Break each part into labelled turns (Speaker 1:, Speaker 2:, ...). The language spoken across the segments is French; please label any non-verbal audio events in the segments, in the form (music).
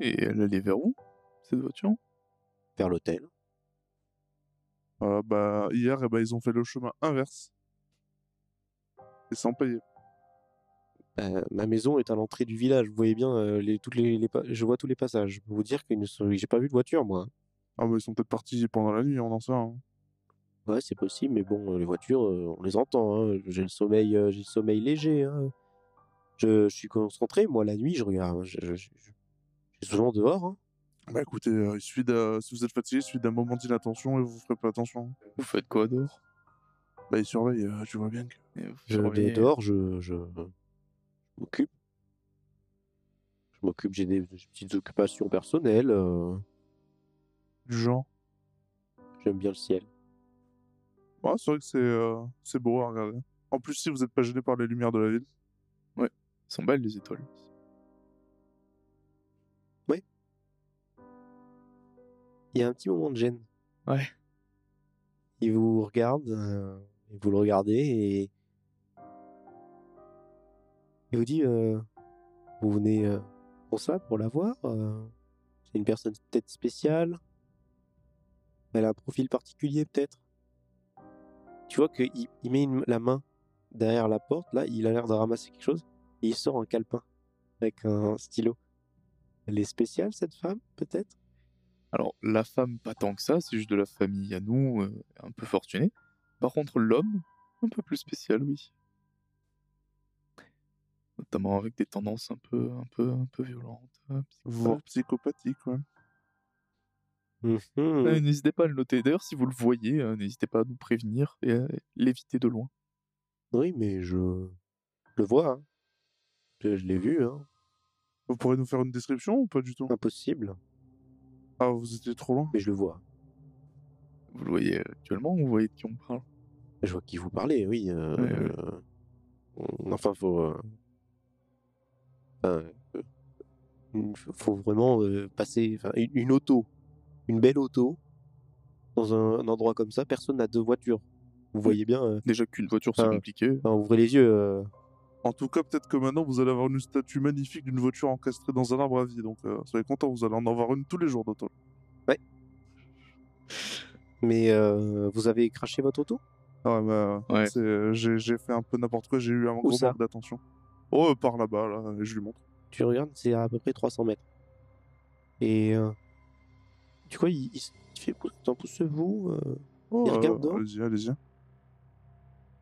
Speaker 1: Et elle allait vers où, cette voiture?
Speaker 2: Vers l'hôtel.
Speaker 3: Euh, bah, hier, eh ben, ils ont fait le chemin inverse. Et sans payer.
Speaker 2: Euh, ma maison est à l'entrée du village. Vous voyez bien, euh, les, toutes les, les je vois tous les passages. Je peux vous dire que j'ai pas vu de voiture, moi.
Speaker 3: Ah, bah, ils sont peut-être partis pendant la nuit, on en sait rien.
Speaker 2: Ouais, c'est possible, mais bon, les voitures, euh, on les entend. hein. J'ai le sommeil, euh, j'ai le sommeil léger. hein. Je, je suis concentré, moi, la nuit, je regarde. Je, je- je- je suis souvent dehors. hein.
Speaker 3: Bah écoutez, euh, il suffit d'un- si vous êtes fatigué, il suffit d'un moment d'inattention et vous ferez pas attention.
Speaker 1: Vous faites quoi dehors?
Speaker 3: Bah ils surveillent, euh, tu vois bien que...
Speaker 2: Je,
Speaker 1: surveillez-
Speaker 2: dehors, je, je, je m'occupe. Je m'occupe, j'ai des, des petites occupations personnelles. euh,
Speaker 3: Du genre?
Speaker 2: J'aime bien le ciel.
Speaker 3: Ouais, c'est vrai que c'est euh, c'est beau à regarder. En plus, si vous n'êtes pas gêné par les lumières de la ville.
Speaker 1: Ils sont belles les étoiles.
Speaker 2: Il y a un petit moment de gêne.
Speaker 1: Ouais.
Speaker 2: Il vous regarde, euh, et vous le regardez et il vous dit euh, Vous venez euh, pour ça, pour la voir C'est une personne peut-être spéciale Elle a un profil particulier peut-être Tu vois qu'il il met une- la main derrière la porte, là, il a l'air de ramasser quelque chose et il sort un calepin avec un stylo. Elle est spéciale cette femme, peut-être?
Speaker 1: Alors, la femme, pas tant que ça, c'est juste de la famille à nous, euh, un peu fortuné. Par contre, l'homme, un peu plus spécial, oui. Notamment avec des tendances un peu, un peu, un peu violentes. euh,
Speaker 3: Voire
Speaker 1: psychopathes.
Speaker 3: psychopathique, ouais.
Speaker 2: Mhm.
Speaker 1: Euh, N'hésitez pas à le noter. D'ailleurs, si vous le voyez, euh, n'hésitez pas à nous prévenir et à l'éviter de loin.
Speaker 2: Oui, mais je le vois. hein. Je, je l'ai vu, hein.
Speaker 3: Vous pourrez nous faire une description ou pas du tout?
Speaker 2: Impossible,
Speaker 3: Ah, vous étiez trop loin
Speaker 2: mais je le vois.
Speaker 1: Vous le voyez actuellement ou vous voyez de qui on parle?
Speaker 2: Je vois qui vous parlez, oui. euh,
Speaker 1: Ouais, ouais.
Speaker 2: euh, enfin, faut. euh, euh, faut vraiment euh, passer. Une, une auto, une belle auto, dans un, un endroit comme ça, personne n'a deux voitures. Vous voyez bien. euh,
Speaker 1: Déjà qu'une voiture, c'est compliqué.
Speaker 2: ouvrez les yeux.
Speaker 3: En tout cas, peut-être que maintenant, vous allez avoir une statue magnifique d'une voiture encastrée dans un arbre à vie. Donc, euh, soyez contents, vous allez en avoir une tous les jours d'auto.
Speaker 2: Mais euh, vous avez craché votre auto?
Speaker 3: Ah ouais, bah,
Speaker 1: Ouais.
Speaker 3: c'est, euh, j'ai, j'ai fait un peu n'importe quoi, j'ai eu un gros
Speaker 2: ça?
Speaker 3: manque d'attention. Oh, euh, par là-bas, là, et je lui montre.
Speaker 2: Tu regardes, c'est à peu près 300 mètres. Et euh, tu vois, il, il s- il fait T'en euh,
Speaker 3: Oh,
Speaker 2: Il regarde
Speaker 3: euh,
Speaker 2: dehors?
Speaker 3: Allez-y, allez-y.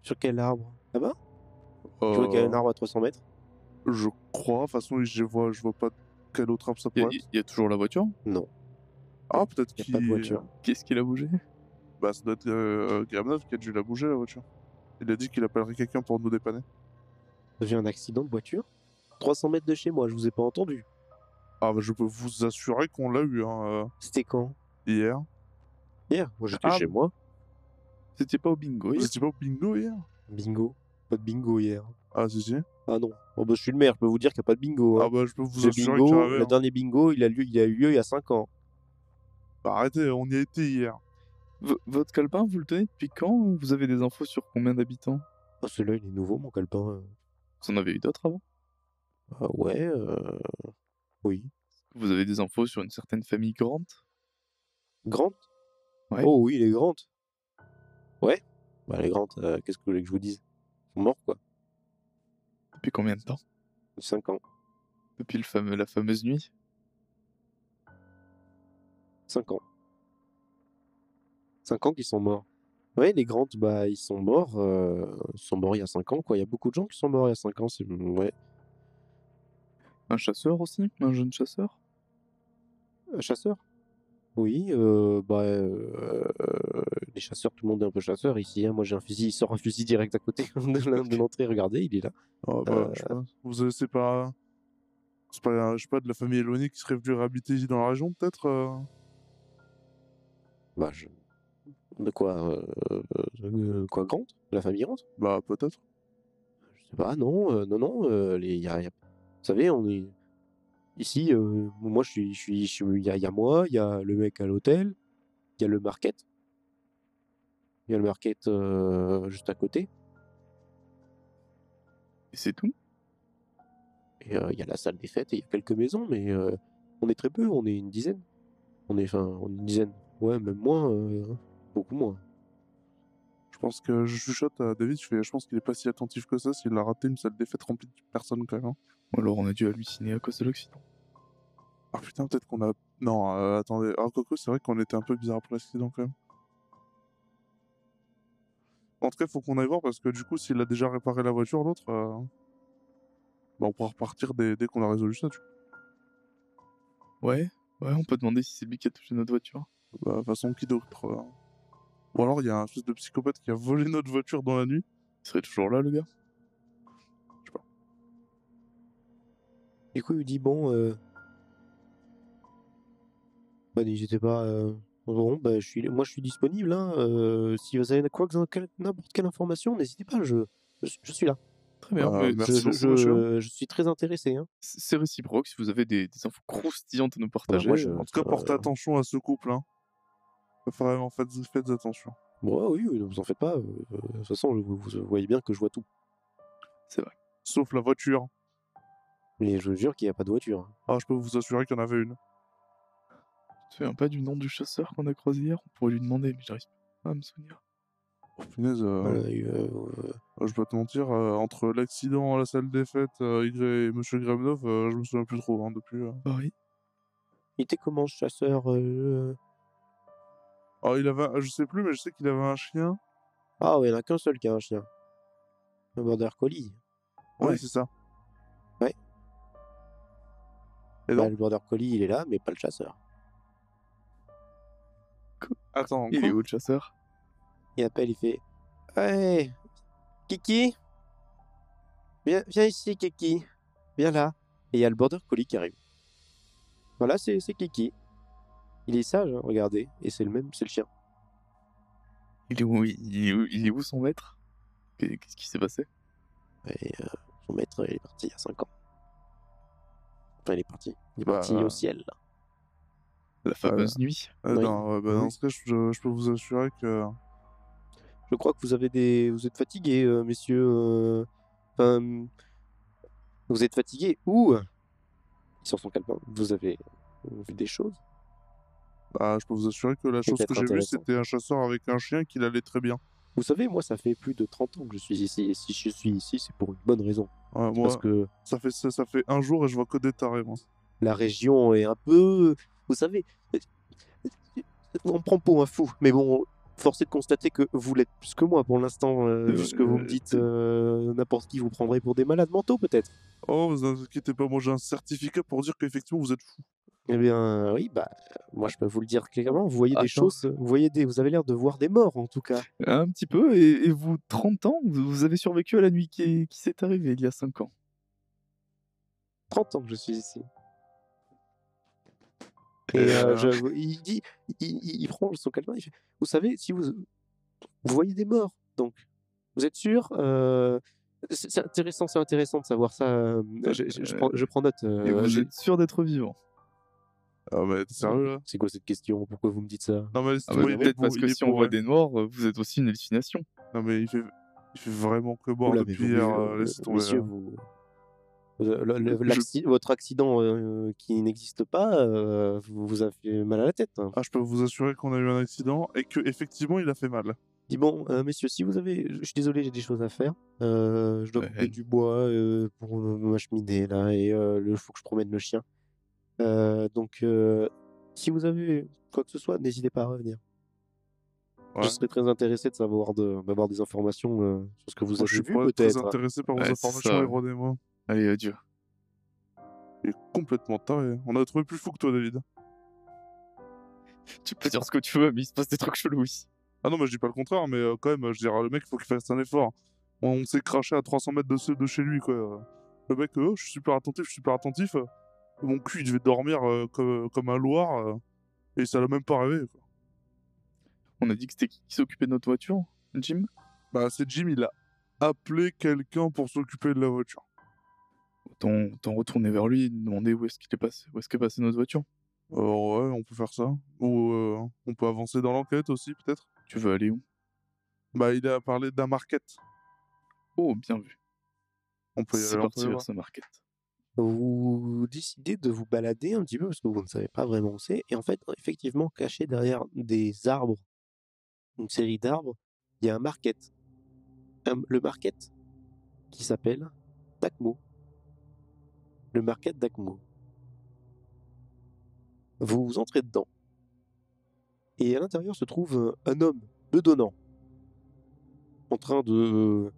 Speaker 2: Sur quel arbre? Là-bas? Tu vois qu'il y a un arbre à 300 mètres?
Speaker 3: Je crois, de toute façon, je vois, je vois pas quel autre arbre ça pourrait être.
Speaker 1: il y a toujours la voiture?
Speaker 2: Non,
Speaker 3: Ah, peut-être qu'il...
Speaker 2: a pas de voiture.
Speaker 1: Qu'est-ce qu'il a bougé?
Speaker 3: Bah, ça doit être euh, qui a dû la bouger, la voiture. Il a dit qu'il appellerait quelqu'un pour nous dépanner.
Speaker 2: J'ai un accident de voiture? 300 mètres de chez moi, je vous ai pas entendu.
Speaker 3: Ah, bah, je peux vous assurer qu'on l'a eu, hein, euh,
Speaker 2: C'était quand?
Speaker 3: hier.
Speaker 2: Hier? Moi j'étais
Speaker 1: Ah,
Speaker 2: chez moi.
Speaker 1: C'était pas au bingo hier
Speaker 3: étiez pas au bingo hier?
Speaker 2: Bingo. Pas de bingo hier.
Speaker 3: Ah, si, si.
Speaker 2: Ah non. Bon, bah, je suis le maire, je peux vous dire qu'il n'y a pas de bingo. hein.
Speaker 3: Ah, bah, je peux vous
Speaker 2: le
Speaker 3: assurer
Speaker 2: bingo,
Speaker 3: qu'il y en avait.
Speaker 2: le
Speaker 3: hein.
Speaker 2: dernier bingo, il a, lieu, il a eu lieu il y a 5 ans.
Speaker 3: Bah, arrêtez, on y a été hier.
Speaker 1: V- votre calepin, vous le tenez depuis quand Vous avez des infos sur combien d'habitants?
Speaker 2: Ah, celui-là, il est nouveau, mon calepin. euh.
Speaker 1: Vous en avez eu d'autres avant?
Speaker 2: Ah ouais, euh... oui.
Speaker 1: Vous avez des infos sur une certaine famille grande
Speaker 2: Grande
Speaker 1: Ouais.
Speaker 2: Oh oui, les grandes. Ouais. Bah les grandes, euh, qu'est-ce que vous voulez que je vous dise? Morts, quoi.
Speaker 1: Depuis combien de temps?
Speaker 2: 5 ans.
Speaker 1: Depuis le fameux, la fameuse nuit?
Speaker 2: 5 ans. 5 ans qu'ils sont morts. Ouais, les grandes, bah, ils sont morts. euh, Ils sont morts il y a 5 ans, quoi. Il y a beaucoup de gens qui sont morts il y a 5 ans. C'est... Ouais.
Speaker 1: Un chasseur aussi? Un jeune chasseur?
Speaker 2: Un chasseur? Oui, euh, bah, euh, euh, les chasseurs, tout le monde est un peu chasseur ici. hein. Moi, j'ai un fusil, il sort un fusil direct à côté (laughs) de l'entrée. Regardez, il est là.
Speaker 3: Ah, bah,
Speaker 2: Euh,
Speaker 3: je. Vous avez, c'est pas. C'est pas, je sais pas, de la famille éloignée qui serait venue réhabiter ici dans la région, peut-être euh?
Speaker 2: Bah, je... De quoi euh, euh, Quoi, Grande La famille Grande
Speaker 3: Bah, peut-être.
Speaker 2: Je sais pas, non, euh, non, non. les, y a, y a- Vous savez, on est. Ici, moi, je suis. je suis- je suis- Il y, a, y a moi, il y a le mec à l'hôtel, il y a le market. Il y a le market euh, juste à côté.
Speaker 1: Et c'est tout?
Speaker 2: Et euh, il y a la salle des fêtes et il y a quelques maisons, mais euh, On est très peu, on est une dizaine. On est, enfin, on est une dizaine. Ouais, même moins, euh, beaucoup moins.
Speaker 3: Je pense que je chuchote à David, je fais, je pense qu'il est pas si attentif que ça s'il a raté une salle défaite remplie de personnes quand même. hein.
Speaker 1: Ou alors on a dû halluciner à cause de l'accident.
Speaker 3: Ah putain, peut-être qu'on a. Non, euh, attendez. Ah, Coco, c'est vrai qu'on était un peu bizarre après l'accident quand même. En tout cas, faut qu'on aille voir parce que du coup, s'il a déjà réparé la voiture, l'autre, euh, bah, on pourra repartir dès, dès qu'on a résolu ça. Tu vois.
Speaker 1: Ouais, ouais, on peut demander si c'est lui qui a touché notre voiture.
Speaker 3: Bah, de toute façon, qui d'autre euh. Ou alors, il y a un espèce de psychopathe qui a volé notre voiture dans la nuit.
Speaker 1: Il serait toujours là, le gars
Speaker 2: Du coup, il dit bon, euh... bah, n'hésitez pas. Euh... Bon, bah, je suis, moi, je suis disponible. Hein. euh, si vous avez quoi que n'importe quelle information, n'hésitez pas. Je, je, je suis là.
Speaker 1: Très bien.
Speaker 3: Ah,
Speaker 1: mais
Speaker 3: merci
Speaker 2: je, je- je suis très intéressé. Hein.
Speaker 1: C'est réciproque si vous avez des, des infos croustillantes à nous partager.
Speaker 2: moi, je-
Speaker 3: En tout cas, portez
Speaker 2: Euh.
Speaker 3: attention à ce couple. Hein. Vraiment, faites, faites attention.
Speaker 2: Bon, ouais, oui, oui, ne vous en faites pas. euh, euh, de toute façon, vous, vous voyez bien que je vois tout.
Speaker 1: C'est vrai.
Speaker 3: Sauf la voiture.
Speaker 2: Mais je vous jure qu'il n'y a pas de voiture. hein.
Speaker 3: Ah, je peux vous assurer qu'il y en avait une.
Speaker 1: Tu te souviens pas du nom du chasseur qu'on a croisé hier? On pourrait lui demander, mais j'arrive pas à me souvenir.
Speaker 3: Oh, punaise, euh,
Speaker 2: Voilà, et, euh, euh,
Speaker 3: euh, je vais pas te mentir, euh, entre l'accident à la salle des fêtes euh, et Monsieur Gremnov, euh, je me souviens plus trop hein, depuis. euh.
Speaker 1: Pareil.
Speaker 2: il était comment ce chasseur euh,
Speaker 3: Ah, il avait, un- je sais plus, mais je sais qu'il avait un chien.
Speaker 2: Ah, ouais, il n'y en a qu'un seul qui a un chien. Un border collie.
Speaker 3: Ouais,
Speaker 2: Ouais.
Speaker 3: c'est ça.
Speaker 2: Ouais.
Speaker 3: Et
Speaker 2: Bah, le border collie, il est là, mais pas le chasseur.
Speaker 3: Attends,
Speaker 1: Il
Speaker 3: quoi
Speaker 1: est où le chasseur?
Speaker 2: Il appelle, il fait Hey, Kiki viens, viens ici, Kiki. Viens là. Et il y a le border collie qui arrive. Voilà, c'est c'est Kiki. Il est sage, hein, regardez. Et c'est le même, c'est le chien.
Speaker 1: il est, où, il, est où, il est où son maître? Qu'est- Qu'est-ce qui s'est passé?
Speaker 2: Et euh, son maître, il est parti il y a 5 ans. Enfin, il est parti. Il est
Speaker 3: Bah,
Speaker 2: parti au ciel. là.
Speaker 1: La fameuse nuit.
Speaker 3: Euh,
Speaker 2: Oui.
Speaker 3: non, ouais, bah, Dans
Speaker 2: Oui.
Speaker 3: ce cas, je, je peux vous assurer que.
Speaker 2: Je crois que vous avez des, vous êtes fatigués, euh, messieurs. euh, Enfin, vous êtes fatigués ou sort son calepin. Vous avez vu des choses?
Speaker 3: Bah, je peux vous assurer que la chose que j'ai vue, c'était un chasseur avec un chien qui allait très bien.
Speaker 2: Vous savez, moi, ça fait plus de 30 ans que je suis ici. Et si je suis ici, c'est pour une bonne raison.
Speaker 3: Ouais, moi,
Speaker 2: Parce que
Speaker 3: ça, fait, ça, ça fait un jour et je vois que des tarés, moi.
Speaker 2: la région est un peu. Vous savez, on me prend pour un fou. Mais bon, force est de constater que vous l'êtes plus que moi pour l'instant. euh,
Speaker 1: Euh,
Speaker 2: vu ce que vous me
Speaker 1: euh,
Speaker 2: dites, euh, n'importe qui vous prendrait pour des malades mentaux, peut-être.
Speaker 3: Oh, vous inquiétez pas, moi j'ai un certificat pour dire qu'effectivement vous êtes fou.
Speaker 2: Eh bien, oui, bah, moi, je peux vous le dire clairement. Vous voyez des choses. Vous voyez des. Vous avez l'air de voir des morts, en tout cas.
Speaker 1: Un petit peu, et, et vous, 30 ans, vous, avez survécu à la nuit qui, qui s'est arrivée il y a 5 ans.
Speaker 2: 30 ans que je suis ici. Et euh, je- il dit, il, il- il prend son calepin, il fait, vous savez, si vous, vous voyez des morts, donc, vous êtes sûr euh, c'est c'est intéressant, c'est intéressant de savoir ça. euh, je, je- je prends, je prends note.
Speaker 1: Et
Speaker 2: euh,
Speaker 1: vous
Speaker 2: j'ai-
Speaker 1: êtes sûr d'être vivant?
Speaker 3: Ah, mais t'es sérieux là?
Speaker 2: C'est quoi cette question? Pourquoi vous me dites ça?
Speaker 3: Non, mais
Speaker 1: Ah bah, Peut-être parce que si on voit
Speaker 3: vrai.
Speaker 1: des morts, vous êtes aussi une hallucination.
Speaker 3: Non, mais il fait, il fait vraiment que boire depuis hier. euh, laissez tomber.
Speaker 2: Messieurs,
Speaker 3: là.
Speaker 2: vous, le- le-
Speaker 1: Je-
Speaker 2: votre accident euh, qui n'existe pas euh, vous, a fait mal à la tête. hein.
Speaker 3: Ah, je peux vous assurer qu'on a eu un accident et que effectivement il a fait mal.
Speaker 2: Dis bon, euh, messieurs, si vous avez, je suis désolé, j'ai des choses à faire. Euh, je dois couper du bois euh, pour ma cheminée là, et euh, il faut que je promène le chien. Euh, donc, euh, si vous avez quoi que ce soit, n'hésitez pas à revenir.
Speaker 3: Ouais.
Speaker 2: Je serais très intéressé de savoir, de- d'avoir des informations euh, sur ce que vous
Speaker 3: Moi, je
Speaker 2: avez
Speaker 3: suis
Speaker 2: vu
Speaker 3: pas très
Speaker 2: peut-être.
Speaker 3: intéressé par vos
Speaker 1: Ouais,
Speaker 3: informations,
Speaker 1: ça. Allez, adieu.
Speaker 3: Il est complètement taré. On a trouvé plus fou que toi, David.
Speaker 1: Tu peux dire ce que tu veux, mais il se passe des trucs chelous ici.
Speaker 3: Ah non, mais je dis pas le contraire, mais euh, quand même, je dirais, le mec, il faut qu'il fasse un effort. On, s'est craché à 300 mètres de, ce- de chez lui, quoi. Le mec, euh, oh, je suis super attentif, je suis super attentif. Mon cul, il devait dormir euh, comme, comme un loir, euh, et ça l'a même pas rêvé, quoi.
Speaker 1: On a dit que c'était qui qui s'occupait de notre voiture? Jim?
Speaker 3: Bah, c'est Jim, il a appelé quelqu'un pour s'occuper de la voiture.
Speaker 1: Autant retourner vers lui et demander où est-ce qu'il est passé, où est-ce qu'est passée notre voiture.
Speaker 3: Alors, ouais, on peut faire ça. Ou euh, on peut avancer dans l'enquête aussi, peut-être.
Speaker 1: Tu veux aller où?
Speaker 3: Bah, il a parlé d'un market.
Speaker 1: Oh, bien vu.
Speaker 3: On peut y
Speaker 1: C'est
Speaker 3: aller, on peut
Speaker 1: parti vers ce market.
Speaker 2: vous décidez de vous balader un petit peu parce que vous ne savez pas vraiment où c'est. Et en fait, effectivement, caché derrière des arbres, une série d'arbres, il y a un market. Un- le market qui s'appelle Dakmo. Le market Dakmo. Vous entrez dedans. Et à l'intérieur se trouve euh, un homme bedonnant, en train de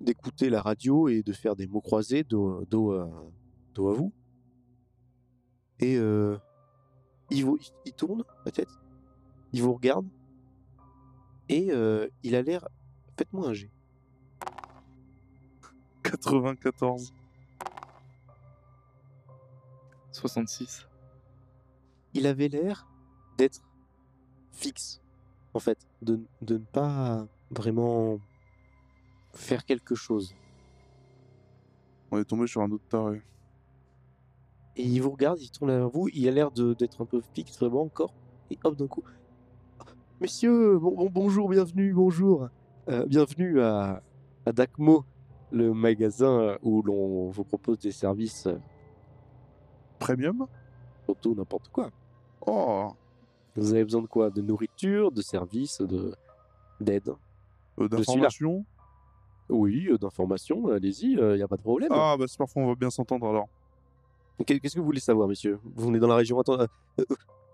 Speaker 2: d'écouter la radio et de faire des mots croisés dos, à, dos à vous. Et euh, il, tourne la tête, il vous regarde, et euh, il a l'air... Faites-moi un jet.
Speaker 3: 94.
Speaker 1: 66.
Speaker 2: Il avait l'air d'être fixe, en fait, de, de ne pas vraiment faire quelque chose.
Speaker 3: On est tombé sur un autre taré.
Speaker 2: Et il vous regarde, il tourne vers vous, il a l'air de- d'être un peu fixe vraiment encore. Et hop, d'un coup. Messieurs, bon, bon- bonjour, bienvenue, bonjour. Euh, bienvenue à, à Dakmo, le magasin où l'on vous propose des services euh,
Speaker 3: Premium
Speaker 2: pour tout n'importe quoi.
Speaker 3: Oh
Speaker 2: Vous avez besoin de quoi? De nourriture, de services, de d'aide?
Speaker 3: Euh. D'informations
Speaker 2: Oui, euh, d'informations, allez-y, il n'y a pas de problème.
Speaker 3: Ah, bah c'est parfait, on va bien s'entendre alors.
Speaker 2: Qu'est- Qu'est-ce que vous voulez savoir, messieurs? Vous venez dans la région. Attends, euh, euh,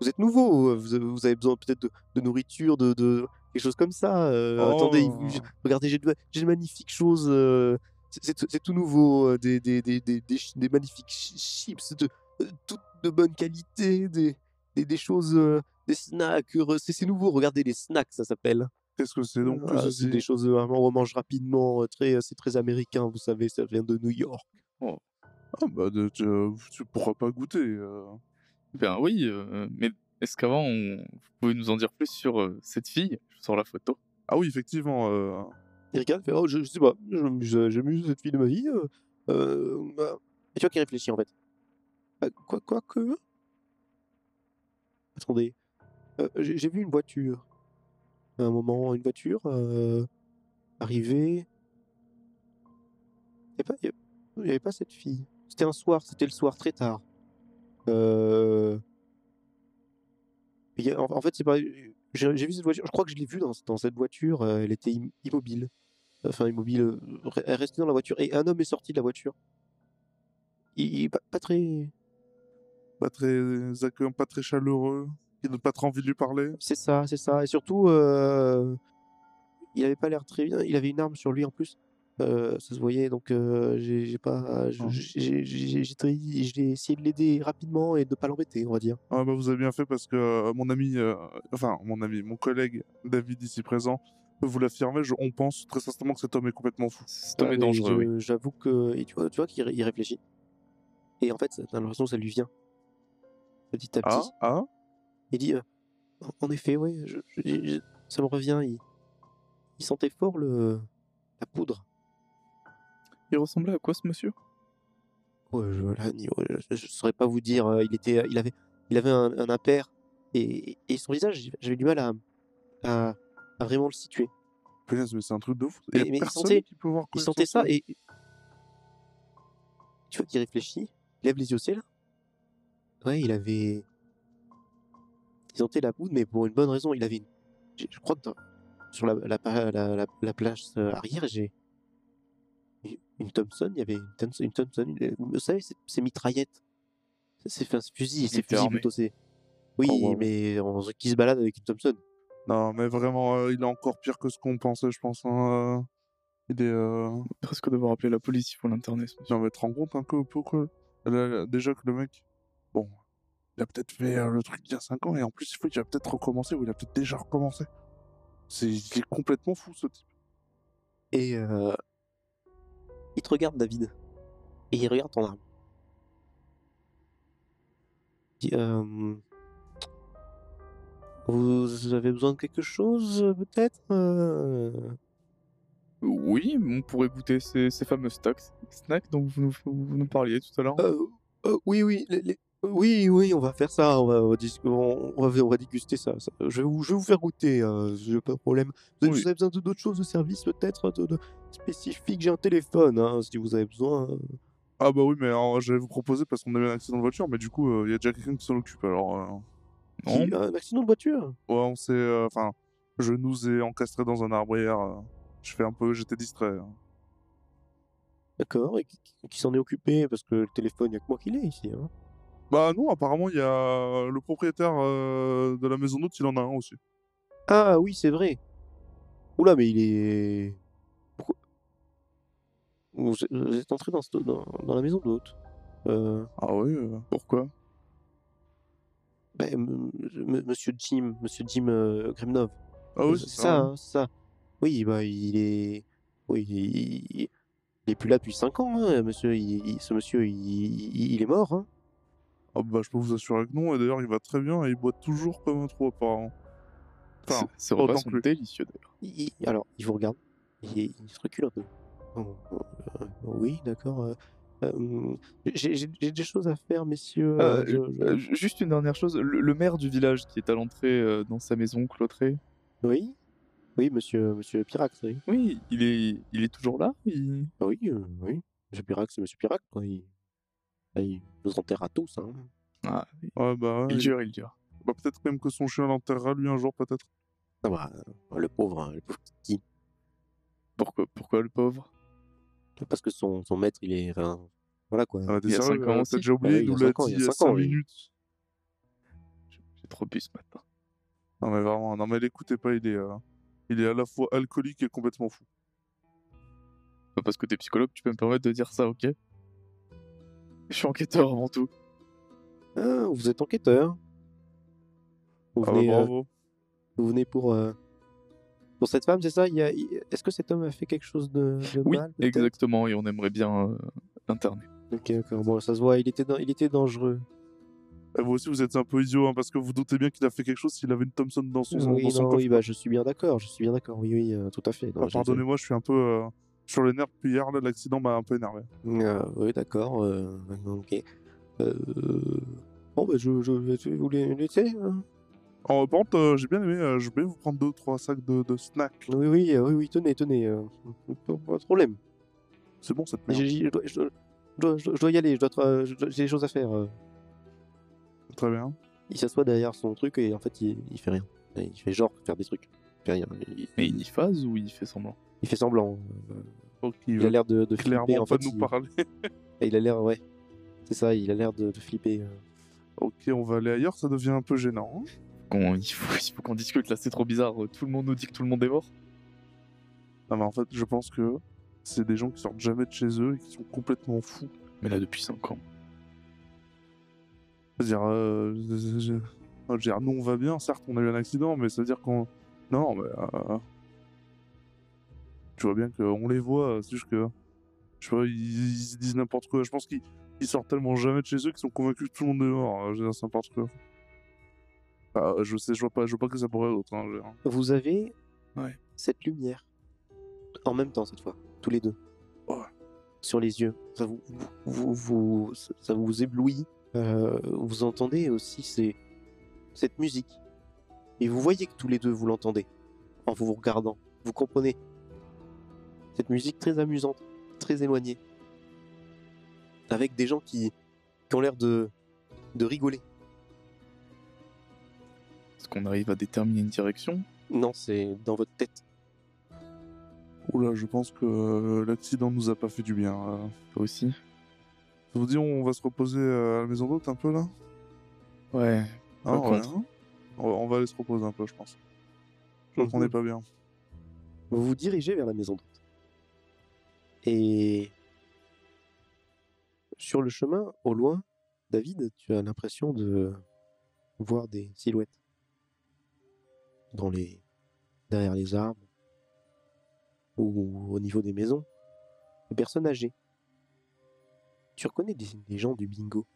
Speaker 2: vous êtes nouveau. euh, Vous avez, besoin peut-être de, de nourriture, de, de quelque chose comme ça. euh,
Speaker 3: Oh.
Speaker 2: Attendez, regardez, j'ai de, magnifiques choses. euh, c'est- tout- nouveau. euh, Des, magnifiques chi- chips de euh, toutes de bonne qualité. Des, des, des choses, euh, des snacks. euh, C'est c'est nouveau. Regardez les snacks, ça s'appelle.
Speaker 3: Qu'est-ce que c'est donc
Speaker 2: Ah,
Speaker 3: que
Speaker 2: c'est des choses vraiment on mange rapidement. euh, Très, c'est très américain. Vous savez, ça vient de New York.
Speaker 3: Ah, bah de- tu, tu pourras pas goûter. euh.
Speaker 1: Ben oui, euh, mais est-ce qu'avant, on... vous pouvez nous en dire plus sur euh, cette fille? Je sors la photo.
Speaker 3: Ah oui, effectivement. euh,
Speaker 2: Il regarde, fait Oh, je, je sais pas, j'ai eu cette fille de ma vie. euh, euh, bah. Et tu vois qu'il réfléchit en fait. Euh, quoi, quoi que. Attendez. Euh, j'ai vu une voiture. À un moment, une voiture euh, arriver. Il n'y avait, pas- cette fille. C'était un soir, c'était le soir très tard. Euh... en, fait, c'est pas. J'ai vu cette voiture, je crois que je l'ai vue dans, cette voiture, elle était im- immobile. Enfin, immobile, elle restait dans la voiture. Et un homme est sorti de la voiture. Il, il pas très.
Speaker 3: Pas très accueillant, pas très chaleureux. Il donne pas trop envie de lui parler.
Speaker 2: C'est ça, c'est ça. Et surtout, euh, il avait pas l'air très bien. Il avait une arme sur lui en plus. Euh, ça se voyait, donc euh, j'ai pas. essayé de l'aider rapidement et de pas l'embêter, on va dire.
Speaker 3: Ah bah vous avez bien fait parce que euh, mon ami, enfin mon ami, mon collègue David ici présent peut vous l'affirmer. On pense très sincèrement que cet homme est complètement fou.
Speaker 1: Cet homme est dangereux, oui.
Speaker 2: J'avoue que. Et tu vois, tu vois qu'il ré- il réfléchit. Et en fait, t'as l'impression que ça lui vient. Petit à petit.
Speaker 3: Ah ah
Speaker 2: Il dit euh, En- effet, oui, je- je- je- ça me revient. Il, il sentait fort le, la poudre.
Speaker 1: Il ressemblait à quoi ce monsieur?
Speaker 2: Ouais, je, je saurais pas vous dire. euh, Il était, il avait, il avait un, un impair et, et son visage, j'avais du mal à, à, à vraiment le situer.
Speaker 3: Punaise, mais c'est un truc de fou.
Speaker 2: Mais-
Speaker 3: Il
Speaker 2: mais sentait-
Speaker 3: qui peut voir
Speaker 2: Il sentait ça et tu vois qu'il réfléchit, il lève les yeux au ciel. Ouais, il avait, il sentait la poudre, mais pour une bonne raison. Il avait, une... je crois que dans- sur la, la, la, la, la- la place euh, arrière, j'ai une- Thompson. Il y avait une Thompson. Une Thompson une- vous savez, c'est c'est mitraillette. C'est un fusil,
Speaker 1: Il
Speaker 2: c'est fusil
Speaker 1: armé.
Speaker 2: plutôt. C'est oui,
Speaker 3: Oh, wow.
Speaker 2: mais on qui se balade avec une Thompson.
Speaker 3: Non, mais vraiment, euh, il est encore pire que ce qu'on pensait, je pense. hein, euh. Il est. Euh...
Speaker 1: Presque devoir appeler la police, il faut l'interner.
Speaker 3: Tu vas te rendre compte un peu, peu quoi. Là, là, déjà que le mec, bon, il a peut-être fait euh, le truc il y a 5 ans et en plus il faut qu'il a peut-être recommencé ou il a peut-être déjà recommencé. C'est, il est complètement fou ce type.
Speaker 2: Et euh, il te regarde, David. Et il regarde ton arme. Il dit, euh, vous avez besoin de quelque chose, peut-être Euh,
Speaker 1: Oui, on pourrait goûter ces, ces fameux stocks, snacks dont vous nous, vous nous parliez tout à l'heure.
Speaker 2: euh, euh, Oui, oui, les- les- oui, oui, on va faire ça. On va, on va, dis- on- va, on va déguster ça. ça. Je, vais vous, je vais vous faire goûter. Euh, j'ai pas de problème. Vous avez,
Speaker 1: Oui.
Speaker 2: vous avez besoin de- d'autres choses de service, peut-être de, de spécifiques J'ai un téléphone, hein, si vous avez besoin.
Speaker 3: Ah bah oui, mais alors, j'allais vous proposer parce qu'on a eu un accident de voiture, mais du coup, euh, il y a déjà quelqu'un qui s'en occupe. Alors, euh,
Speaker 1: Non,
Speaker 2: Qui- Un accident de voiture?
Speaker 3: Ouais, on s'est, euh, enfin, je nous ai encastré dans un arbre hier. euh, je fais un peu, j'étais distrait. hein.
Speaker 2: D'accord, et qui, qui- qui s'en est occupé? Parce que le téléphone, il n'y a que moi qui l'ai ici. Hein.
Speaker 3: Bah non, apparemment, il y a le propriétaire euh, de la maison d'hôte, il en a un aussi.
Speaker 2: Ah oui, c'est vrai. Oula, mais il est... Pourquoi vous, êtes- vous êtes entré dans, ce- dans, dans la maison de l'hôte euh,
Speaker 3: Ah oui. euh,
Speaker 1: pourquoi?
Speaker 2: Ben, m- m- Monsieur Jim, Monsieur Jim euh, Gremnov.
Speaker 3: Ah oui,
Speaker 2: c'est ça, hein, c'est ça. Oui, bah il est, oui, il, il- il est plus là depuis 5 ans, hein, monsieur. il- il- ce monsieur, il, il- il est mort. Hein.
Speaker 3: Ah bah, je peux vous assurer que non. Et d'ailleurs, il va très bien et il boit toujours comme un trou apparemment. Enfin,
Speaker 1: Ces- repas sont délicieux d'ailleurs.
Speaker 2: Il- il- alors, il vous regarde, il, il se recule un peu. Oh, euh, oui, d'accord. euh, euh, J'ai j'ai- j'ai des choses à faire, messieurs.
Speaker 1: Euh,
Speaker 2: euh, je- je-
Speaker 1: Euh, ju- juste une dernière chose, le, le maire du village qui est à l'entrée euh, dans sa maison clôturée,
Speaker 2: Oui, oui, monsieur, monsieur Pirax, oui.
Speaker 1: oui, il est, il est toujours là il...
Speaker 2: Oui, euh, oui. Monsieur Pirax, c'est monsieur Pirax, quoi. Il, il nous enterre à tous. Hein.
Speaker 1: Ah,
Speaker 3: Ouais, bah,
Speaker 1: il
Speaker 3: il-
Speaker 1: jure, il jure.
Speaker 3: bah, peut-être même que son chien l'enterrera lui un jour, peut-être.
Speaker 2: Ah bah, euh, le pauvre, hein, le pauvre Kiki.
Speaker 1: Pourquoi, pourquoi le pauvre?
Speaker 2: Parce que son, son maître, il est. voilà quoi.
Speaker 3: Ah,
Speaker 1: Il y a ans
Speaker 3: euh. T'as déjà oublié,
Speaker 2: Ouais,
Speaker 3: il
Speaker 2: il y a
Speaker 3: nous l'a dit
Speaker 2: il y a
Speaker 3: y a
Speaker 2: cinq
Speaker 3: 5
Speaker 2: ans, oui.
Speaker 3: minutes.
Speaker 1: J'ai trop bu ce matin.
Speaker 3: Non mais vraiment, non mais l'écoutez pas, il est, euh, il est à la fois alcoolique et complètement fou.
Speaker 1: Pas parce que t'es psychologue, tu peux me permettre de dire ça, ok? (laughs) Je suis enquêteur avant tout.
Speaker 2: Ah, vous êtes enquêteur. Vous
Speaker 3: Ah bah,
Speaker 2: venez, euh,
Speaker 3: bravo.
Speaker 2: vous venez pour, euh, pour cette femme, c'est ça? Il y a- il- Est-ce que cet homme a fait quelque chose de, de
Speaker 1: Oui,
Speaker 2: mal peut-être?
Speaker 1: exactement, et on aimerait bien euh, l'interner.
Speaker 2: Ok, d'accord. Bon, ça se voit, il était, il était dangereux.
Speaker 3: Et vous aussi, vous êtes un peu idiot, hein, parce que vous doutez bien qu'il a fait quelque chose s'il avait une Thompson dans son,
Speaker 2: oui,
Speaker 3: dans son
Speaker 2: non,
Speaker 3: coffre.
Speaker 2: oui, bah, je suis bien d'accord, je suis bien d'accord. Oui, oui, euh, tout à fait.
Speaker 3: Ah, Pardonnez-moi, je suis un peu euh, sur les nerfs depuis hier, l'accident m'a un peu énervé.
Speaker 2: Ah, oui, d'accord. euh, ok. Euh, Bon, bah, je, je vais vous les laisser. hein.
Speaker 3: En contre, euh, j'ai bien aimé, euh, je vais vous prendre deux trois sacs de, de snacks.
Speaker 2: Oui, oui, euh, oui, oui, tenez, tenez. pas, de problème.
Speaker 3: C'est bon cette merde.
Speaker 2: Je, dois, je, dois, je dois- je dois y aller, je dois je j'ai des choses à faire.
Speaker 3: Très bien.
Speaker 2: Il s'assoit derrière son truc et en fait, il, il fait rien. Il fait genre faire des trucs. Il fait rien. Il,
Speaker 1: Mais il y phase ou il fait semblant
Speaker 2: il fait semblant. euh,
Speaker 3: Donc il
Speaker 2: a l'air de, de
Speaker 3: clairement
Speaker 2: flipper. En
Speaker 3: pas
Speaker 2: fait,
Speaker 3: nous
Speaker 2: il,
Speaker 3: parler. (laughs)
Speaker 2: il a l'air, ouais. C'est ça, il a l'air de, de flipper. euh.
Speaker 3: ok, on va aller ailleurs, ça devient un peu gênant. hein.
Speaker 1: Il faut, qu'on discute là, c'est trop bizarre. Tout le monde nous dit que tout le monde est mort.
Speaker 3: Non mais en fait, je pense que c'est des gens qui sortent jamais de chez eux et qui sont complètement fous.
Speaker 1: Mais là, depuis 5 ans.
Speaker 3: C'est-à-dire, euh, je- je- je- je veux dire, nous on va bien, certes on a eu un accident, mais c'est-à-dire qu'on... Non, mais... euh, Tu vois bien qu'on les voit, c'est juste que... Je sais pas, ils, ils se disent n'importe quoi. Je pense qu'ils ils sortent tellement jamais de chez eux qu'ils sont convaincus que tout le monde est mort. Je veux dire, c'est n'importe quoi. Ah, je sais, je vois pas, je vois pas que ça pourrait être autre. Hein, je.
Speaker 2: Vous avez
Speaker 1: Ouais.
Speaker 2: cette lumière. En même temps, cette fois. Tous les deux.
Speaker 3: Ouais.
Speaker 2: Sur les yeux. Ça vous, vous, vous- ça vous éblouit. Euh, vous entendez aussi ces, cette musique. Et vous voyez que tous les deux vous l'entendez. En vous regardant. Vous comprenez. Cette musique très amusante. Très éloignée. Avec des gens qui, qui ont l'air de, de rigoler.
Speaker 1: Est-ce qu'on arrive à déterminer une direction?
Speaker 2: Non, c'est dans votre tête.
Speaker 3: Oula, je pense que euh, l'accident nous a pas fait du bien. euh.
Speaker 1: Toi aussi?
Speaker 3: Ça vous dit, on va se reposer euh, à la maison d'hôte un peu là?
Speaker 1: Ouais.
Speaker 3: Ah,
Speaker 1: Pas
Speaker 3: ouais,
Speaker 1: contre.
Speaker 3: hein on, va, aller se reposer un peu, je pense. Je qu'on
Speaker 2: Mhm.
Speaker 3: n'est pas bien.
Speaker 2: Vous vous dirigez vers la maison d'hôte. Et sur le chemin, au loin, David, tu as l'impression de voir des silhouettes dans les derrière les arbres ou au niveau des maisons, des personnes âgées. Tu reconnais des, des gens du bingo.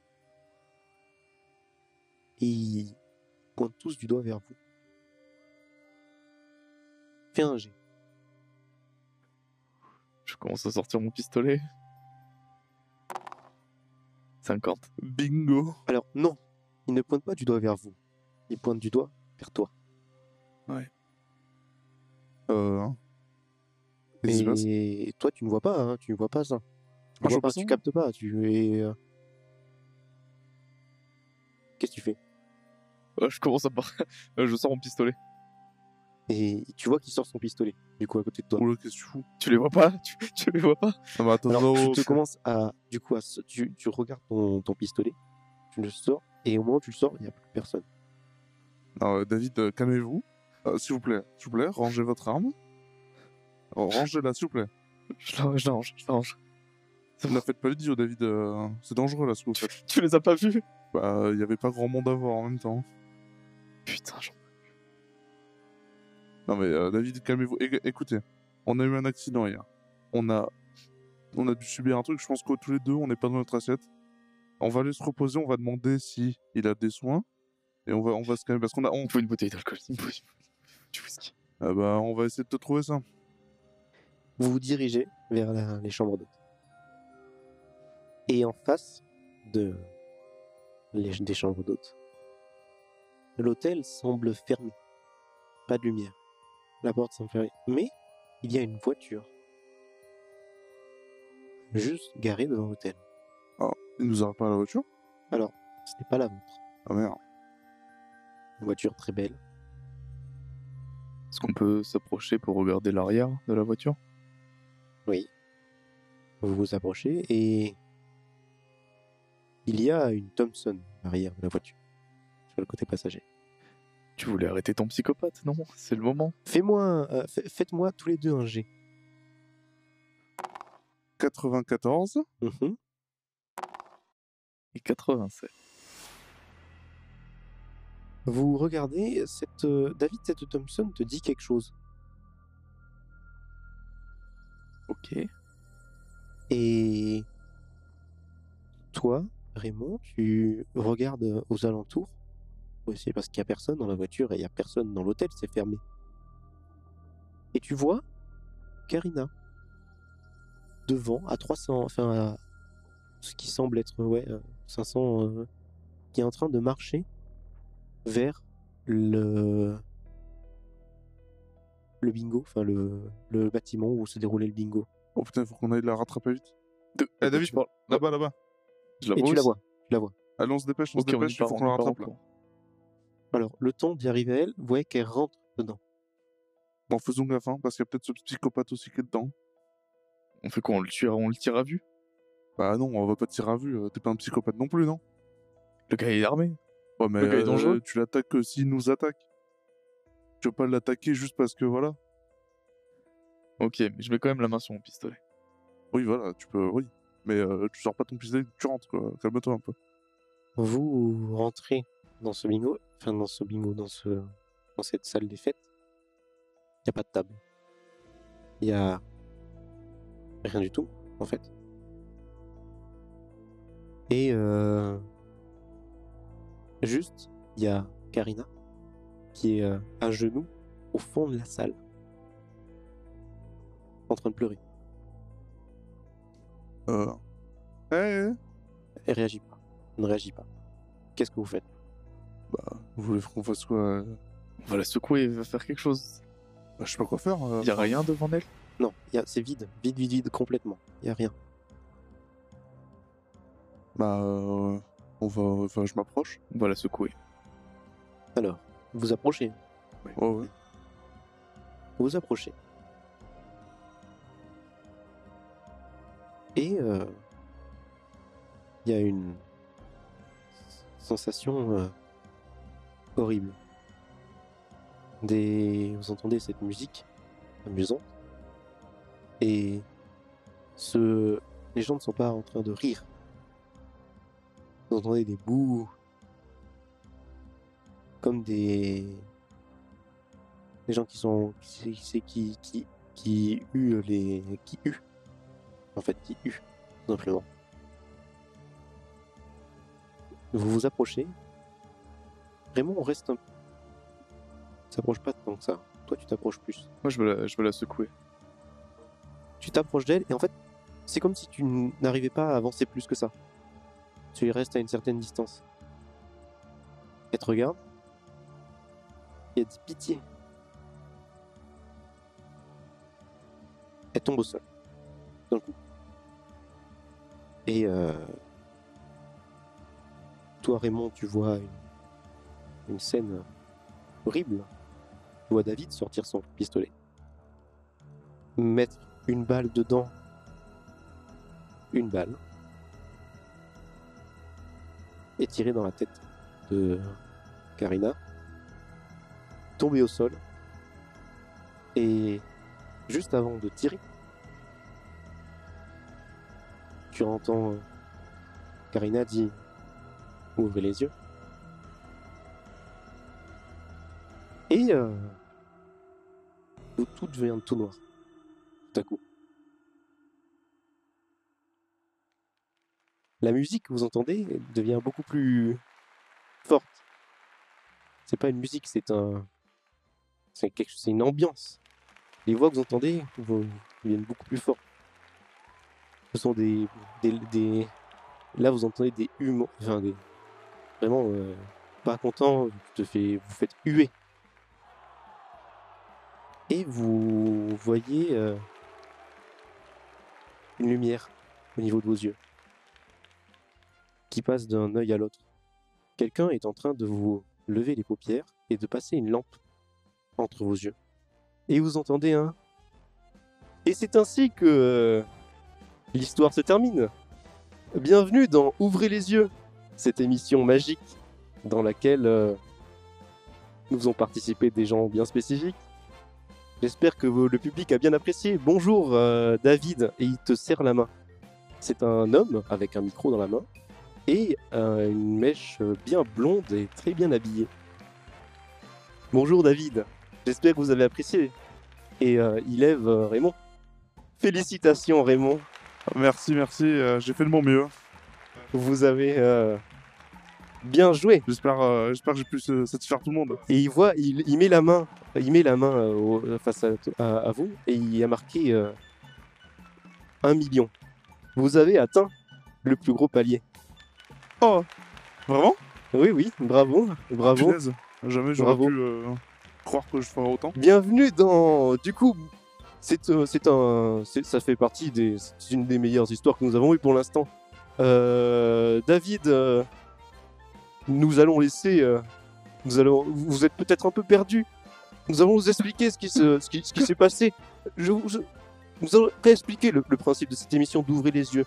Speaker 2: Et pointent tous du doigt vers vous. Fais un jet.
Speaker 1: Je commence à sortir mon pistolet. 50.
Speaker 3: Bingo
Speaker 2: Alors non, il ne pointe pas du doigt vers vous. Il pointe du doigt vers toi.
Speaker 3: Euh... Qui se passe?
Speaker 2: Et toi, tu ne vois pas, hein, tu ne vois pas ça. Tu, vois
Speaker 3: je
Speaker 2: pas,
Speaker 3: passe
Speaker 2: tu captes pas, tu es. euh, Qu'est-ce que tu fais?
Speaker 1: Euh, je commence à par... (laughs) Euh, je sors mon pistolet.
Speaker 2: Et tu vois qu'il sort son pistolet, du coup, à côté de toi.
Speaker 3: Oula, qu'est-ce que tu fous?
Speaker 1: Tu les vois pas? Tu, tu les vois pas?
Speaker 3: Ah bah attends,
Speaker 2: Alors,
Speaker 3: non,
Speaker 2: tu te commences à. Du coup, à, tu, tu regardes ton, ton pistolet, tu le sors, et au moment où tu le sors, il n'y a plus personne.
Speaker 3: Non, euh, David, euh, calmez-vous. Euh, s'il vous plaît, s'il vous plaît, rangez votre arme. Oh, Rangez-la, s'il vous plaît.
Speaker 1: Je la, je la range, je la range.
Speaker 3: Ne la faites pas l'idiot, David. euh, C'est dangereux, là, ce que vous faites.
Speaker 1: Tu les as pas vus?
Speaker 3: Bah, il n'y avait pas grand monde à voir en même temps.
Speaker 1: Putain, j'en-
Speaker 3: Non mais euh, David, calmez-vous. Éc- écoutez, on a eu un accident hier. On a, on a dû subir un truc. Je pense que tous les deux, on n'est pas dans notre assiette. On va aller se reposer. On va demander si il a des soins et on va, on va se calmer parce qu'on a, on,
Speaker 1: Il me faut une bouteille d'alcool. Il me faut du whisky.
Speaker 3: Ah bah, on va essayer de te trouver ça.
Speaker 2: Vous vous dirigez vers la- les chambres d'hôtes. Et en face de les, des chambres d'hôtes, l'hôtel semble fermé. Pas de lumière. La porte semble fermée. Mais il y a une voiture. Juste garée devant l'hôtel.
Speaker 3: Il nous arrête pas à la voiture?
Speaker 2: Alors, ce n'est pas la vôtre.
Speaker 3: Ah merde.
Speaker 2: Une voiture très belle.
Speaker 1: Est-ce qu'on peut s'approcher pour regarder l'arrière de la voiture?
Speaker 2: Oui. Vous vous approchez et il y a une Thompson à l'arrière de la voiture, sur le côté passager.
Speaker 1: Tu voulais arrêter ton psychopathe, non? C'est le moment.
Speaker 2: Fais-moi, euh, fa- faites-moi tous les deux un G.
Speaker 3: 94.
Speaker 2: Mhm.
Speaker 1: Et 87.
Speaker 2: Vous regardez, cette, euh, David, cette Thompson te dit quelque chose.
Speaker 1: Ok.
Speaker 2: Et toi, Raymond, tu regardes aux alentours essayer parce qu'il n'y a personne dans la voiture et il n'y a personne dans l'hôtel, c'est fermé. Et tu vois Karina devant à 300, enfin à ce qui semble être ouais euh, 500, euh, qui est en train de marcher vers le le bingo, enfin le, le bâtiment où se déroulait le bingo.
Speaker 3: Oh putain, il faut qu'on aille la rattraper vite.
Speaker 1: De...
Speaker 3: Eh David,
Speaker 1: tu parles
Speaker 3: là-bas, là-bas.
Speaker 1: Je la
Speaker 2: Et tu la
Speaker 1: aussi
Speaker 2: vois, tu la vois.
Speaker 3: Allez, on se dépêche, on se dépêche, il faut
Speaker 1: on
Speaker 3: qu'on la rattrape là.
Speaker 2: Alors, le temps d'y arriver à elle, vous voyez qu'elle rentre dedans.
Speaker 3: Bon, faisons gaffe, hein, parce qu'il y a peut-être ce psychopathe aussi qui est dedans.
Speaker 1: On fait quoi On le tire, on le tire à vue?
Speaker 3: Bah non, on va pas te tirer à vue. euh, T'es pas un psychopathe non plus, non?
Speaker 1: Le gars il est armé.
Speaker 3: Ouais, mais
Speaker 1: Le gars est
Speaker 3: euh,
Speaker 1: dangereux.
Speaker 3: tu l'attaques que s'il nous attaque. Tu veux pas l'attaquer juste parce que voilà.
Speaker 1: Ok, mais je mets quand même la main sur mon pistolet.
Speaker 3: Oui, voilà, tu peux, oui. Mais euh, tu sors pas ton pistolet, tu rentres, quoi. Calme-toi un peu.
Speaker 2: Vous rentrez dans ce bingo, enfin dans ce bingo, dans, ce, dans cette salle des fêtes. Il n'y a pas de table. Il y a rien du tout, en fait. Et euh, juste, il y a Karina qui est euh, à genoux au fond de la salle, en train de pleurer.
Speaker 3: Euh...
Speaker 2: Elle réagit pas. Elle ne réagit pas. Qu'est-ce que vous faites?
Speaker 3: Vous voulez qu'on fasse quoi euh
Speaker 1: On va la secouer, elle va faire quelque chose.
Speaker 3: bah, Je sais pas quoi faire. euh.
Speaker 1: Y a rien devant elle?
Speaker 2: Non, il y a- c'est vide, vide, vide, vide complètement. Il y a rien.
Speaker 3: Bah, euh, on va... Enfin, je m'approche.
Speaker 1: On va la secouer.
Speaker 2: Alors, vous vous approchez.
Speaker 3: Ouais, ouais.
Speaker 2: Vous vous approchez. Et euh, il y a une sensation euh, horrible. Des... Vous entendez cette musique amusante. Et ce... les gens ne sont pas en train de rire. Vous entendez des bouts comme des gens qui sont qui qui qui qui huent les qui en fait qui huent tout simplement vous vous approchez Raymond on reste un s'approche pas tant que ça. Toi tu t'approches plus.
Speaker 1: Moi je veux la, je veux la secouer.
Speaker 2: tu t'approches d'elle et en fait c'est comme si tu n'arrivais pas à avancer plus que ça. Tu y restes à une certaine distance. Elle te regarde. Et elle dit pitié. Elle tombe au sol. D'un coup. Et euh, toi, Raymond, tu vois une, une scène horrible. Tu vois David sortir son pistolet, mettre une balle dedans, une balle, et tirer dans la tête de Karina, tomber au sol, et juste avant de tirer, tu entends euh, Karina dit ouvrez les yeux. Et euh, tout- devient tout noir. Tout à coup. La musique que vous entendez devient beaucoup plus forte. C'est pas une musique, c'est un, c'est quelque, c'est une ambiance. Les voix que vous entendez deviennent beaucoup plus fortes. Ce sont des, des, là vous entendez des humours, enfin des, vraiment euh, pas content, vous te vous faites huer. Et vous voyez euh, une lumière au niveau de vos yeux qui passe d'un œil à l'autre. Quelqu'un est en train de vous lever les paupières et de passer une lampe entre vos yeux. Et vous entendez un. Et c'est ainsi que euh, l'histoire se termine. Bienvenue dans Ouvrez les yeux, cette émission magique dans laquelle euh, nous faisons participer des gens bien spécifiques. J'espère que le public a bien apprécié. Bonjour euh, David, et il te serre la main. C'est un homme avec un micro dans la main et euh, une mèche euh, bien blonde et très bien habillée. Bonjour David, j'espère que vous avez apprécié. Et euh, il lève Raymond. Félicitations Raymond,
Speaker 3: Merci, merci, j'ai fait de mon mieux.
Speaker 2: vous avez euh, bien joué.
Speaker 3: J'espère euh, j'espère que j'ai pu euh, satisfaire tout le monde.
Speaker 2: Et il voit, il, il met la main, il met la main euh, au- face à, à- à vous et il a marqué euh, un million. Vous avez atteint le plus gros palier.
Speaker 3: Oh Vraiment?
Speaker 2: Oui, oui, bravo, bravo.
Speaker 3: Punaise, Jamais j'aurais
Speaker 2: Bravo.
Speaker 3: pu euh, croire que je ferais autant.
Speaker 2: Bienvenue dans. Du coup, c'est euh, c'est un, c'est- ça fait partie des, c'est une des meilleures histoires que nous avons eues pour l'instant. Euh, David, euh, nous allons laisser. euh, nous allons. Vous êtes peut-être un peu perdu. Nous allons vous expliquer ce qui s'est passé. Je, vous- je- nous allons réexpliquer le, le principe de cette émission d'ouvrir les yeux.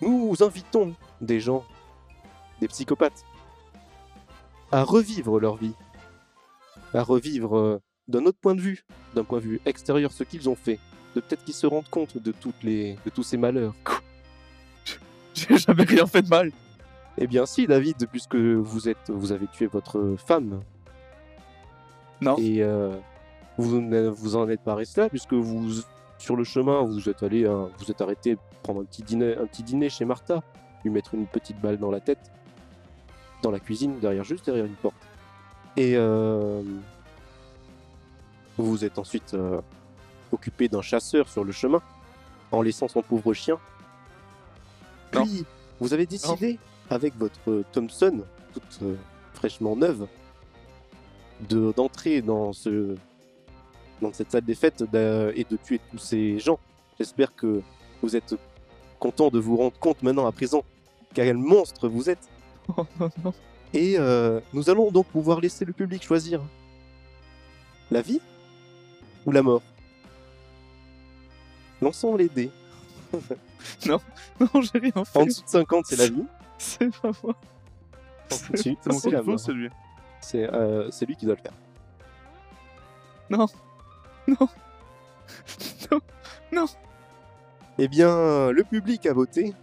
Speaker 2: Nous invitons des gens, des psychopathes, à revivre leur vie, à revivre euh, d'un autre point de vue, d'un point de vue extérieur, ce qu'ils ont fait, de peut-être qu'ils se rendent compte de toutes les, de tous ces malheurs.
Speaker 1: J'ai jamais rien fait de mal.
Speaker 2: Eh bien, si, David, puisque vous êtes, vous avez tué votre femme.
Speaker 1: Non.
Speaker 2: Et euh, vous vous en êtes pas resté là, puisque vous, sur le chemin, vous êtes allé, hein, vous êtes arrêté prendre un petit dîner, un petit dîner chez Martha, lui mettre une petite balle dans la tête, dans la cuisine, derrière, juste derrière une porte. Et euh, vous vous êtes ensuite euh, occupé d'un chasseur sur le chemin, en laissant son pauvre chien.
Speaker 1: Non.
Speaker 2: Puis, vous avez décidé, avec votre Thompson, toute euh, fraîchement neuve, de d'entrer dans ce dans cette salle des fêtes et de tuer tous ces gens. J'espère que vous êtes content de vous rendre compte maintenant à présent quel monstre vous êtes. (laughs)
Speaker 1: Oh non, non.
Speaker 2: Et euh, nous allons donc pouvoir laisser le public choisir la vie ou la mort? Lançons les dés.
Speaker 1: Non, j'ai rien
Speaker 2: En
Speaker 1: fait.
Speaker 2: dessous de 50, c'est la vie.
Speaker 1: C'est pas moi.
Speaker 3: C'est mon
Speaker 2: c'est
Speaker 3: lui.
Speaker 2: C'est euh, c'est lui qui doit le faire.
Speaker 1: Non. Non. Non. Non.
Speaker 2: Eh bien, le public a voté.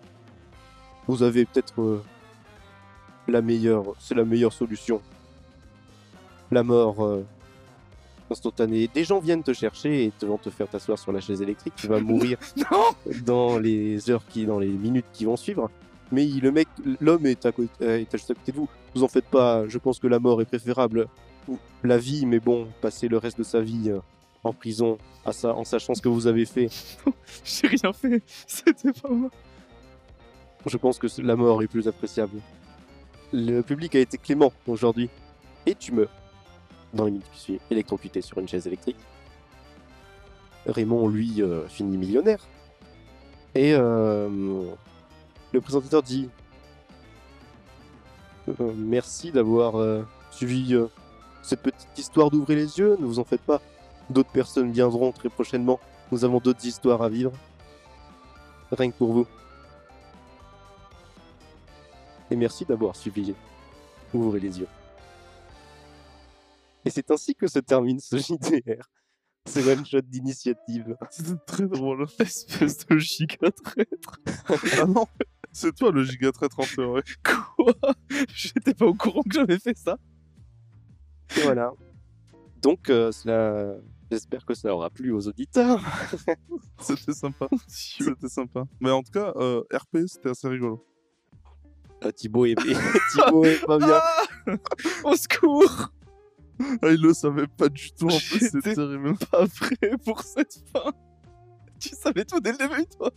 Speaker 2: Vous avez peut-être euh, la meilleure, c'est la meilleure solution. La mort euh, instantanée. Des gens viennent te chercher et te vont te faire t'asseoir sur la chaise électrique. Tu vas (laughs) mourir
Speaker 1: Non.
Speaker 2: dans les heures qui, dans les minutes qui vont suivre. Mais il- le mec, l'homme est à côté, euh, est juste à côté de vous. Vous en faites pas. Je pense que la mort est préférable. La vie, mais bon, passer le reste de sa vie euh, en prison, à ça, en sachant ce que vous avez fait. (laughs)
Speaker 1: J'ai rien fait. (laughs) C'était pas moi.
Speaker 2: Je pense que la mort est plus appréciable. Le public a été clément aujourd'hui. Et tu meurs. Dans les minutes qui suivent, électrocuté sur une chaise électrique. Raymond, lui, euh, finit millionnaire. Et euh, le présentateur dit Euh, Merci d'avoir euh, suivi euh, cette petite histoire d'ouvrir les yeux. Ne vous en faites pas. D'autres personnes viendront très prochainement. Nous avons d'autres histoires à vivre. Rien que pour vous. Et merci d'avoir suivi. Ouvrez les yeux. Et c'est ainsi que se termine ce (laughs) JDR. Ce one-shot d'initiative. (laughs)
Speaker 3: C'était très drôle. (laughs)
Speaker 1: Espèce de giga traître.
Speaker 3: ah non, c'est toi le giga traître en théorie. (laughs)
Speaker 1: Quoi? J'étais pas au courant que j'avais fait ça.
Speaker 2: Et voilà. Donc, euh, cela... j'espère que ça aura plu aux auditeurs.
Speaker 3: C'était sympa. C'était sympa. Mais en tout cas, euh, RP, c'était assez rigolo.
Speaker 2: Ah, Thibaut est... Thibaut est pas bien.
Speaker 1: Ah Au secours
Speaker 3: Ah, il le savait pas du tout, en plus, c'est terrible.
Speaker 1: Pas prêt pour cette fin. Tu savais tout dès le début, toi.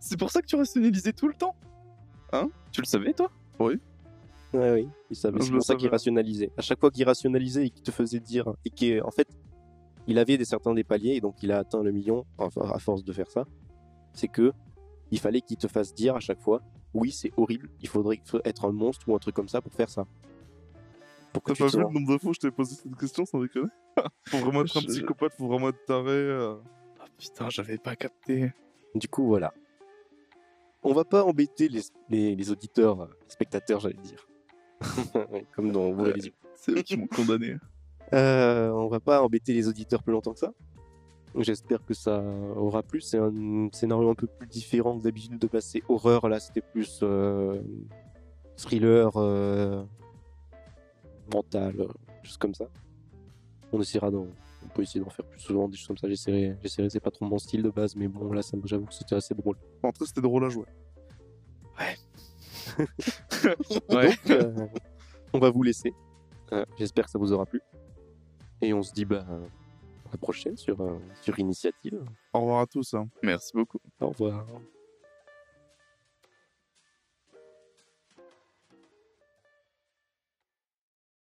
Speaker 1: C'est pour ça que tu rationalisais tout le temps. Hein? Tu le savais, toi?
Speaker 2: Ouais, oui, il savait. C'est pour ça qu'il rationalisait. À chaque fois qu'il rationalisait et qu'il te faisait dire, et qu'en fait, il avait des certains des paliers, et donc il a atteint le million enfin, à force de faire ça. C'est que il fallait qu'il te fasse dire à chaque fois, oui, c'est horrible, il faudrait être un monstre ou un truc comme ça pour faire ça. Pour que
Speaker 3: T'as pas vu le nombre de fois où je t'ai posé cette question sans déconner (laughs) Faut vraiment être un
Speaker 1: Je-
Speaker 3: psychopathe, faut vraiment être taré. euh.
Speaker 1: Ah putain, j'avais pas capté.
Speaker 2: Du coup, voilà. On va pas embêter les, les, les auditeurs, euh, les spectateurs, j'allais dire. (laughs) Comme dans Ouvrez les yeux.
Speaker 1: C'est eux qui m'ont condamné. (laughs)
Speaker 2: Euh, on va pas embêter les auditeurs plus longtemps que ça. J'espère que ça aura plu. C'est un scénario un peu plus différent que d'habitude de passer horreur. Là, c'était plus euh, thriller euh, mental, euh, choses comme ça. On essaiera d'en, on peut essayer d'en faire plus souvent des choses comme ça. J'essaierai, j'essaierai. C'est pas trop mon style de base, mais bon, là, ça, me- j'avoue que c'était assez drôle.
Speaker 3: En tout cas, c'était drôle à jouer.
Speaker 1: Ouais. (laughs)
Speaker 2: Donc, euh, on va vous laisser. Euh, J'espère que ça vous aura plu. Et on se dit bah, à la prochaine sur, euh, sur Initiative.
Speaker 3: Au revoir à tous. hein.
Speaker 1: Merci beaucoup.
Speaker 2: Au revoir.